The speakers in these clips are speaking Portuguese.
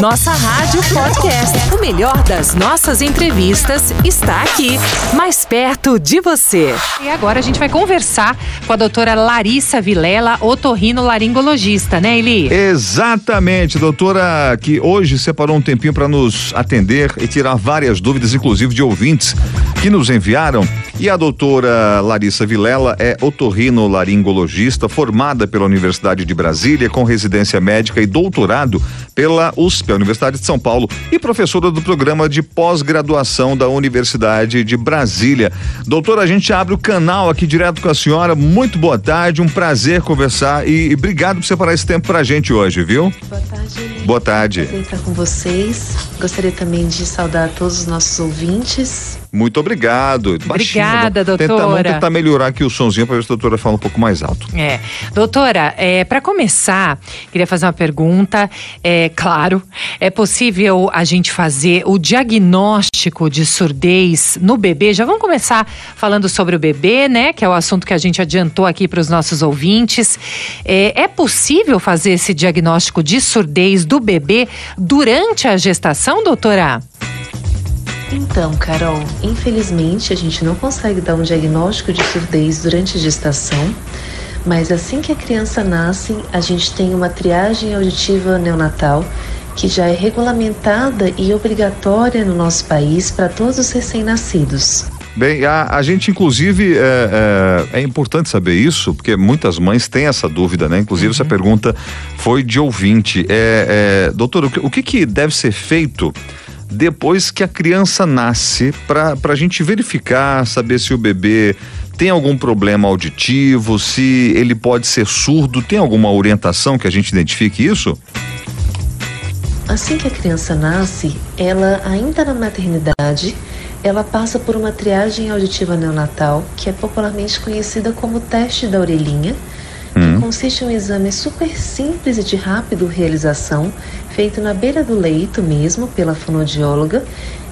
Nossa Rádio Podcast. O melhor das nossas entrevistas está aqui, mais perto de você. E agora a gente vai conversar com a doutora Larissa Vilela, otorrino-laringologista, né, Eli? Exatamente, doutora, que hoje separou um tempinho para nos atender e tirar várias dúvidas, inclusive de ouvintes que nos enviaram. E a doutora Larissa Vilela é otorrino-laringologista, formada pela Universidade de Brasília, com residência médica e doutorado pela USP, a Universidade de São Paulo, e professora do programa de pós-graduação da Universidade de Brasília. Doutora, a gente abre o canal aqui direto com a senhora. Muito boa tarde, um prazer conversar e, e obrigado por separar esse tempo pra gente hoje, viu? Boa tarde. Boa tarde. Prazer estar com vocês. Gostaria também de saudar todos os nossos ouvintes. Muito obrigado. Obrigada, Tentar, doutora. vamos tentar melhorar aqui o somzinho para ver se a doutora fala um pouco mais alto. É. Doutora, é, para começar, queria fazer uma pergunta. É claro, é possível a gente fazer o diagnóstico de surdez no bebê? Já vamos começar falando sobre o bebê, né? Que é o assunto que a gente adiantou aqui para os nossos ouvintes. É, é possível fazer esse diagnóstico de surdez do bebê durante a gestação, doutora? Então, Carol, infelizmente a gente não consegue dar um diagnóstico de surdez durante a gestação, mas assim que a criança nasce, a gente tem uma triagem auditiva neonatal que já é regulamentada e obrigatória no nosso país para todos os recém-nascidos. Bem, a, a gente, inclusive, é, é, é, importante saber isso, porque muitas mães têm essa dúvida, né? Inclusive, uhum. essa pergunta foi de ouvinte. É, é, doutor, o que, o que, que deve ser feito depois que a criança nasce, para a gente verificar, saber se o bebê tem algum problema auditivo, se ele pode ser surdo, tem alguma orientação que a gente identifique isso? Assim que a criança nasce, ela ainda na maternidade, ela passa por uma triagem auditiva neonatal, que é popularmente conhecida como teste da orelhinha. Consiste em um exame super simples e de rápido realização, feito na beira do leito mesmo, pela fonoaudióloga,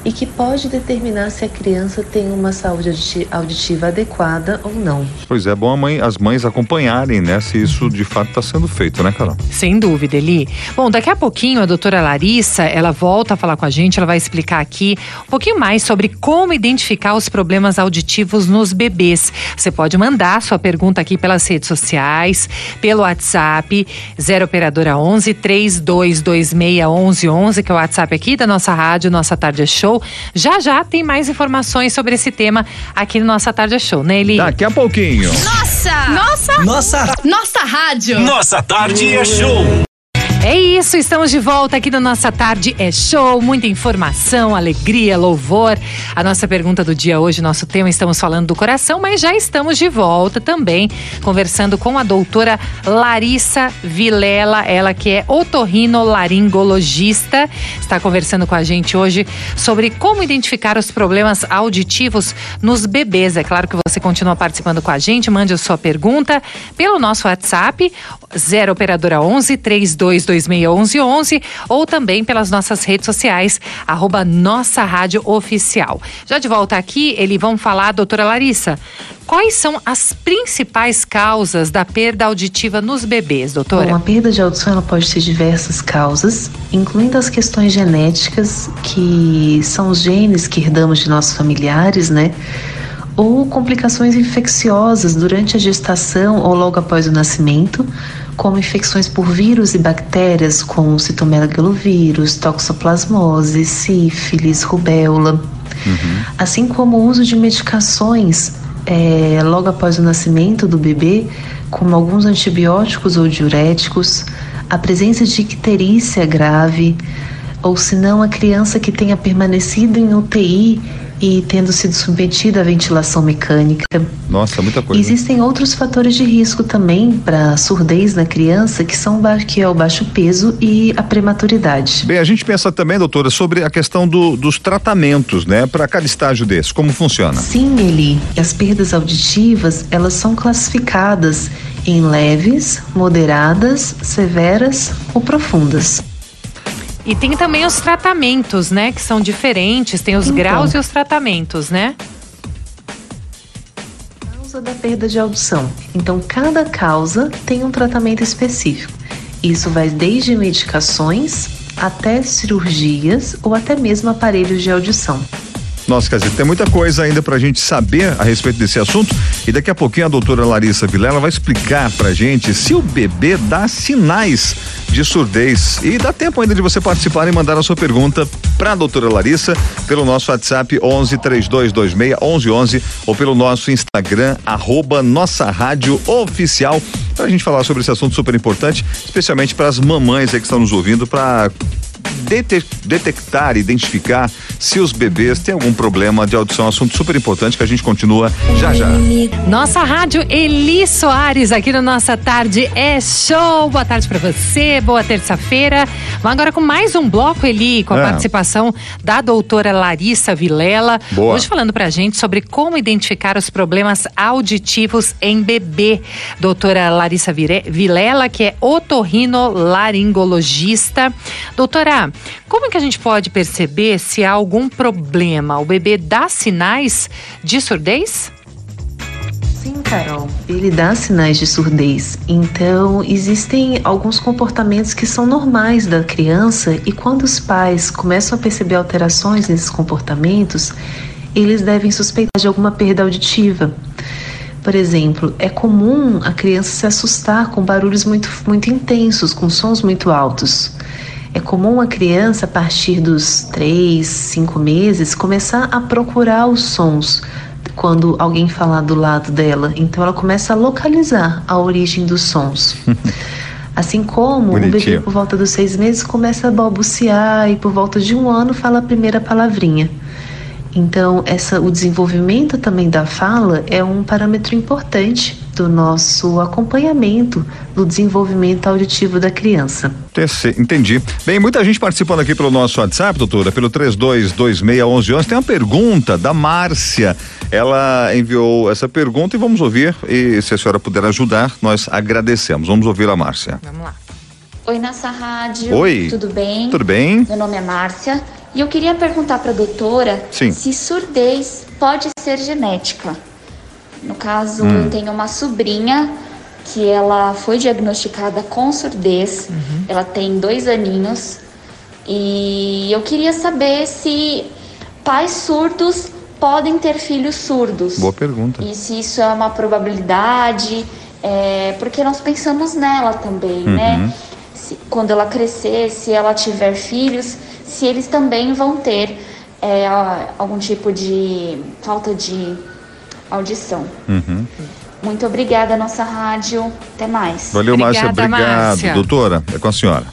e que pode determinar se a criança tem uma saúde auditiva adequada ou não. Pois é, bom mãe, as mães acompanharem, né, se isso de fato está sendo feito, né, Carol? Sem dúvida, Eli. Bom, daqui a pouquinho a doutora Larissa, ela volta a falar com a gente, ela vai explicar aqui um pouquinho mais sobre como identificar os problemas auditivos nos bebês. Você pode mandar sua pergunta aqui pelas redes sociais, pelo WhatsApp, 0 operadora 11 3226 1111, que é o WhatsApp aqui da nossa rádio, nossa tarde é show. Já já tem mais informações sobre esse tema aqui no Nossa Tarde é Show, né, Eli? Daqui a pouquinho. Nossa! Nossa! Nossa! Nossa rádio! Nossa Tarde é Show! É isso, estamos de volta aqui no Nossa Tarde é Show, muita informação, alegria, louvor. A nossa pergunta do dia hoje, nosso tema, estamos falando do coração, mas já estamos de volta também, conversando com a doutora Larissa Vilela, ela que é otorrinolaringologista, está conversando com a gente hoje sobre como identificar os problemas auditivos nos bebês. É claro que você continua participando com a gente, mande a sua pergunta pelo nosso WhatsApp, 0 operadora 11 32 261111 ou também pelas nossas redes sociais, arroba Nossa Rádio Oficial. Já de volta aqui, eles vão falar, doutora Larissa, quais são as principais causas da perda auditiva nos bebês, doutora? Bom, a perda de audição ela pode ter diversas causas, incluindo as questões genéticas, que são os genes que herdamos de nossos familiares, né? Ou complicações infecciosas durante a gestação ou logo após o nascimento, como infecções por vírus e bactérias, como citomegalovírus, toxoplasmose, sífilis, rubéola, uhum. assim como o uso de medicações é, logo após o nascimento do bebê, como alguns antibióticos ou diuréticos, a presença de icterícia grave, ou se não a criança que tenha permanecido em UTI e tendo sido submetida à ventilação mecânica. Nossa, muita coisa. Existem outros fatores de risco também para surdez na criança, que são que é o baixo peso e a prematuridade. Bem, a gente pensa também, doutora, sobre a questão do, dos tratamentos, né, para cada estágio desse. Como funciona? Sim, Eli. As perdas auditivas, elas são classificadas em leves, moderadas, severas ou profundas. E tem também os tratamentos, né? Que são diferentes, tem os então, graus e os tratamentos, né? Causa da perda de audição. Então, cada causa tem um tratamento específico. Isso vai desde medicações até cirurgias ou até mesmo aparelhos de audição. Nossa, quer dizer, tem muita coisa ainda pra gente saber a respeito desse assunto e daqui a pouquinho a doutora Larissa Vilela vai explicar pra gente se o bebê dá sinais de surdez. E dá tempo ainda de você participar e mandar a sua pergunta pra doutora Larissa pelo nosso WhatsApp 11 3226 1111 ou pelo nosso Instagram arroba nossa rádio oficial pra gente falar sobre esse assunto super importante, especialmente para as mamães aí que estão nos ouvindo para detectar, identificar se os bebês têm algum problema de audição. Assunto super importante que a gente continua já já. Nossa rádio Eli Soares aqui no Nossa Tarde é show. Boa tarde para você, boa terça-feira. Vamos agora com mais um bloco, Eli, com a é. participação da doutora Larissa Vilela. Boa. Hoje falando pra gente sobre como identificar os problemas auditivos em bebê. Doutora Larissa Vilela, que é otorrinolaringologista. Doutora, como é que a gente pode perceber se há algum problema? O bebê dá sinais de surdez? Sim, Carol, ele dá sinais de surdez. Então, existem alguns comportamentos que são normais da criança e quando os pais começam a perceber alterações nesses comportamentos, eles devem suspeitar de alguma perda auditiva. Por exemplo, é comum a criança se assustar com barulhos muito, muito intensos, com sons muito altos. É comum a criança, a partir dos 3, 5 meses, começar a procurar os sons quando alguém falar do lado dela. Então ela começa a localizar a origem dos sons. Assim como Bonitinho. o bebê, por volta dos seis meses, começa a balbuciar e por volta de um ano fala a primeira palavrinha. Então, essa, o desenvolvimento também da fala é um parâmetro importante do nosso acompanhamento do desenvolvimento auditivo da criança. Entendi. Bem, muita gente participando aqui pelo nosso WhatsApp, doutora, pelo 32261111. Tem uma pergunta da Márcia. Ela enviou essa pergunta e vamos ouvir. E se a senhora puder ajudar, nós agradecemos. Vamos ouvir a Márcia. Vamos lá. Oi, nossa rádio. Oi. Tudo bem? Tudo bem. Meu nome é Márcia. E eu queria perguntar para a doutora Sim. se surdez pode ser genética. No caso, hum. eu tenho uma sobrinha que ela foi diagnosticada com surdez. Uhum. Ela tem dois aninhos. E eu queria saber se pais surdos podem ter filhos surdos. Boa pergunta. E se isso é uma probabilidade, é, porque nós pensamos nela também, né? uhum. né? Se, quando ela crescer, se ela tiver filhos, se eles também vão ter é, algum tipo de falta de audição. Uhum. Muito obrigada, nossa rádio. Até mais. Valeu, obrigada, Márcia. Obrigado. Márcia. Doutora, é com a senhora.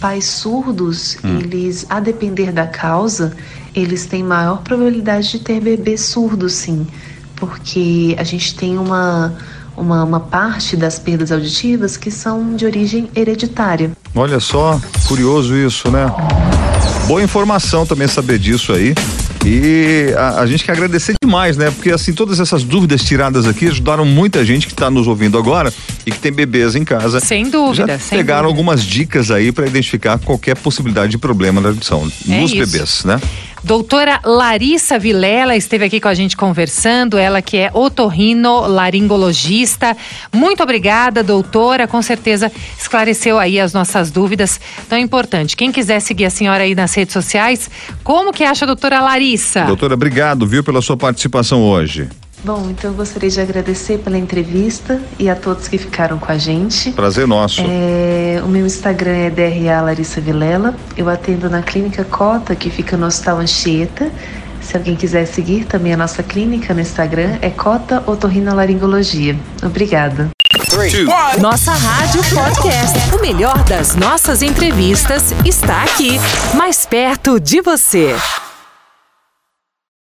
Pais surdos, hum. eles, a depender da causa, eles têm maior probabilidade de ter bebês surdos, sim. Porque a gente tem uma, uma, uma parte das perdas auditivas que são de origem hereditária. Olha só, curioso isso, né? Boa informação também saber disso aí. E a, a, gente quer agradecer demais, né? Porque assim, todas essas dúvidas tiradas aqui ajudaram muita gente que está nos ouvindo agora e que tem bebês em casa. Sem dúvida. Já pegaram dúvida. algumas dicas aí para identificar qualquer possibilidade de problema na audição é nos isso. bebês, né? Doutora Larissa Vilela esteve aqui com a gente conversando, ela que é otorrinolaringologista. Muito obrigada, doutora. Com certeza esclareceu aí as nossas dúvidas tão importante. Quem quiser seguir a senhora aí nas redes sociais, como que acha a doutora Larissa? Doutora, obrigado, viu, pela sua participação hoje. Bom, então eu gostaria de agradecer pela entrevista e a todos que ficaram com a gente. Prazer nosso. É, o meu Instagram é DRA Larissa Vilela. Eu atendo na Clínica Cota, que fica no Hospital Anchieta. Se alguém quiser seguir também a nossa clínica no Instagram, é Cota Otorrinolaringologia. Obrigada. Nossa Rádio Podcast. O melhor das nossas entrevistas está aqui, mais perto de você.